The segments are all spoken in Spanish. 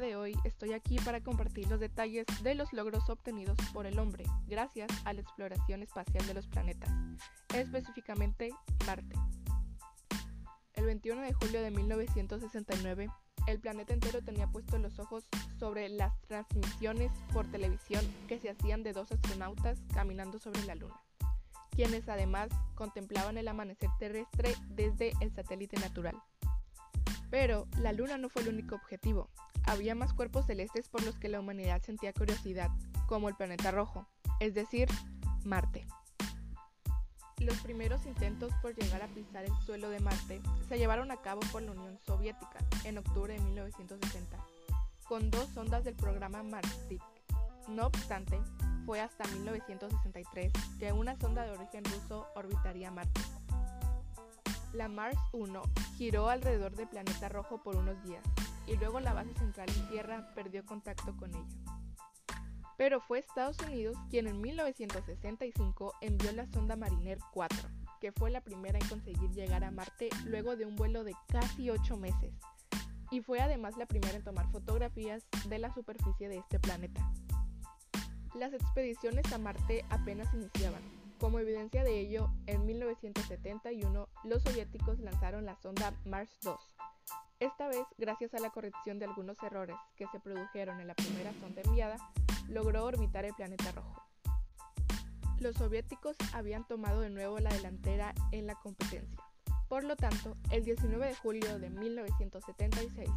de hoy estoy aquí para compartir los detalles de los logros obtenidos por el hombre gracias a la exploración espacial de los planetas, específicamente Marte. El 21 de julio de 1969, el planeta entero tenía puestos los ojos sobre las transmisiones por televisión que se hacían de dos astronautas caminando sobre la Luna, quienes además contemplaban el amanecer terrestre desde el satélite natural. Pero la Luna no fue el único objetivo. Había más cuerpos celestes por los que la humanidad sentía curiosidad, como el planeta rojo, es decir, Marte. Los primeros intentos por llegar a pisar el suelo de Marte se llevaron a cabo por la Unión Soviética en octubre de 1960, con dos sondas del programa Marstik. No obstante, fue hasta 1963 que una sonda de origen ruso orbitaría Marte. La Mars 1 giró alrededor del planeta rojo por unos días y luego la base central en Tierra perdió contacto con ella. Pero fue Estados Unidos quien en 1965 envió la sonda Mariner 4, que fue la primera en conseguir llegar a Marte luego de un vuelo de casi 8 meses, y fue además la primera en tomar fotografías de la superficie de este planeta. Las expediciones a Marte apenas iniciaban, como evidencia de ello, en 1971 los soviéticos lanzaron la sonda Mars 2. Esta vez, gracias a la corrección de algunos errores que se produjeron en la primera sonda enviada, logró orbitar el planeta rojo. Los soviéticos habían tomado de nuevo la delantera en la competencia. Por lo tanto, el 19 de julio de 1976,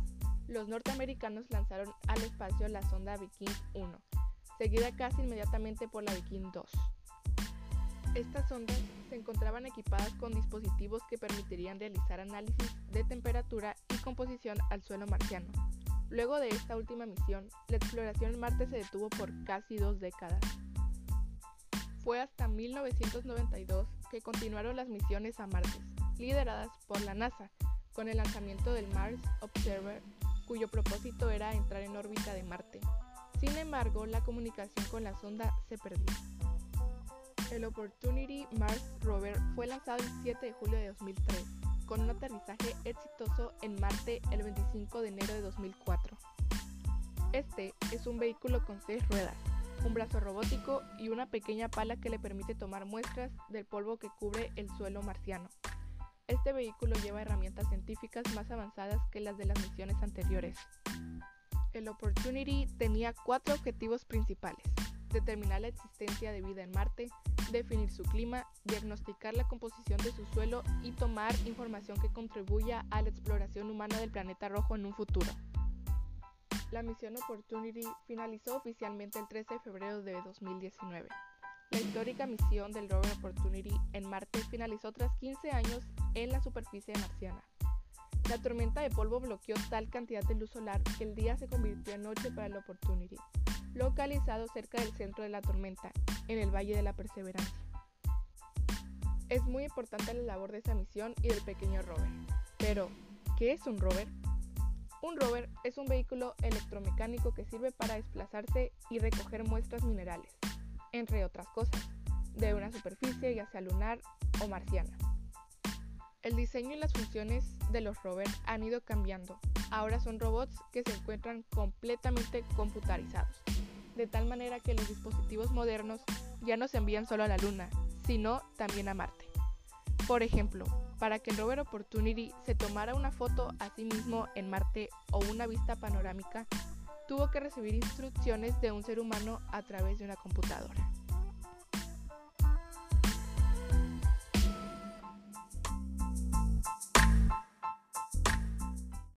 los norteamericanos lanzaron al espacio la sonda Viking 1, seguida casi inmediatamente por la Viking 2. Estas sondas se encontraban equipadas con dispositivos que permitirían realizar análisis de temperatura y composición al suelo marciano. Luego de esta última misión, la exploración en Marte se detuvo por casi dos décadas. Fue hasta 1992 que continuaron las misiones a Marte, lideradas por la NASA, con el lanzamiento del Mars Observer, cuyo propósito era entrar en órbita de Marte. Sin embargo, la comunicación con la sonda se perdió. El Opportunity Mars Rover fue lanzado el 7 de julio de 2003, con un aterrizaje exitoso en Marte el 25 de enero de 2004. Este es un vehículo con seis ruedas, un brazo robótico y una pequeña pala que le permite tomar muestras del polvo que cubre el suelo marciano. Este vehículo lleva herramientas científicas más avanzadas que las de las misiones anteriores. El Opportunity tenía cuatro objetivos principales determinar la existencia de vida en Marte, definir su clima, diagnosticar la composición de su suelo y tomar información que contribuya a la exploración humana del planeta rojo en un futuro. La misión Opportunity finalizó oficialmente el 13 de febrero de 2019. La histórica misión del rover Opportunity en Marte finalizó tras 15 años en la superficie marciana. La tormenta de polvo bloqueó tal cantidad de luz solar que el día se convirtió en noche para el Opportunity, localizado cerca del centro de la tormenta, en el Valle de la Perseverancia. Es muy importante la labor de esa misión y del pequeño rover. Pero, ¿qué es un rover? Un rover es un vehículo electromecánico que sirve para desplazarse y recoger muestras minerales, entre otras cosas, de una superficie ya sea lunar o marciana. El diseño y las funciones de los rovers han ido cambiando. Ahora son robots que se encuentran completamente computarizados de tal manera que los dispositivos modernos ya no se envían solo a la Luna, sino también a Marte. Por ejemplo, para que el rover Opportunity se tomara una foto a sí mismo en Marte o una vista panorámica, tuvo que recibir instrucciones de un ser humano a través de una computadora.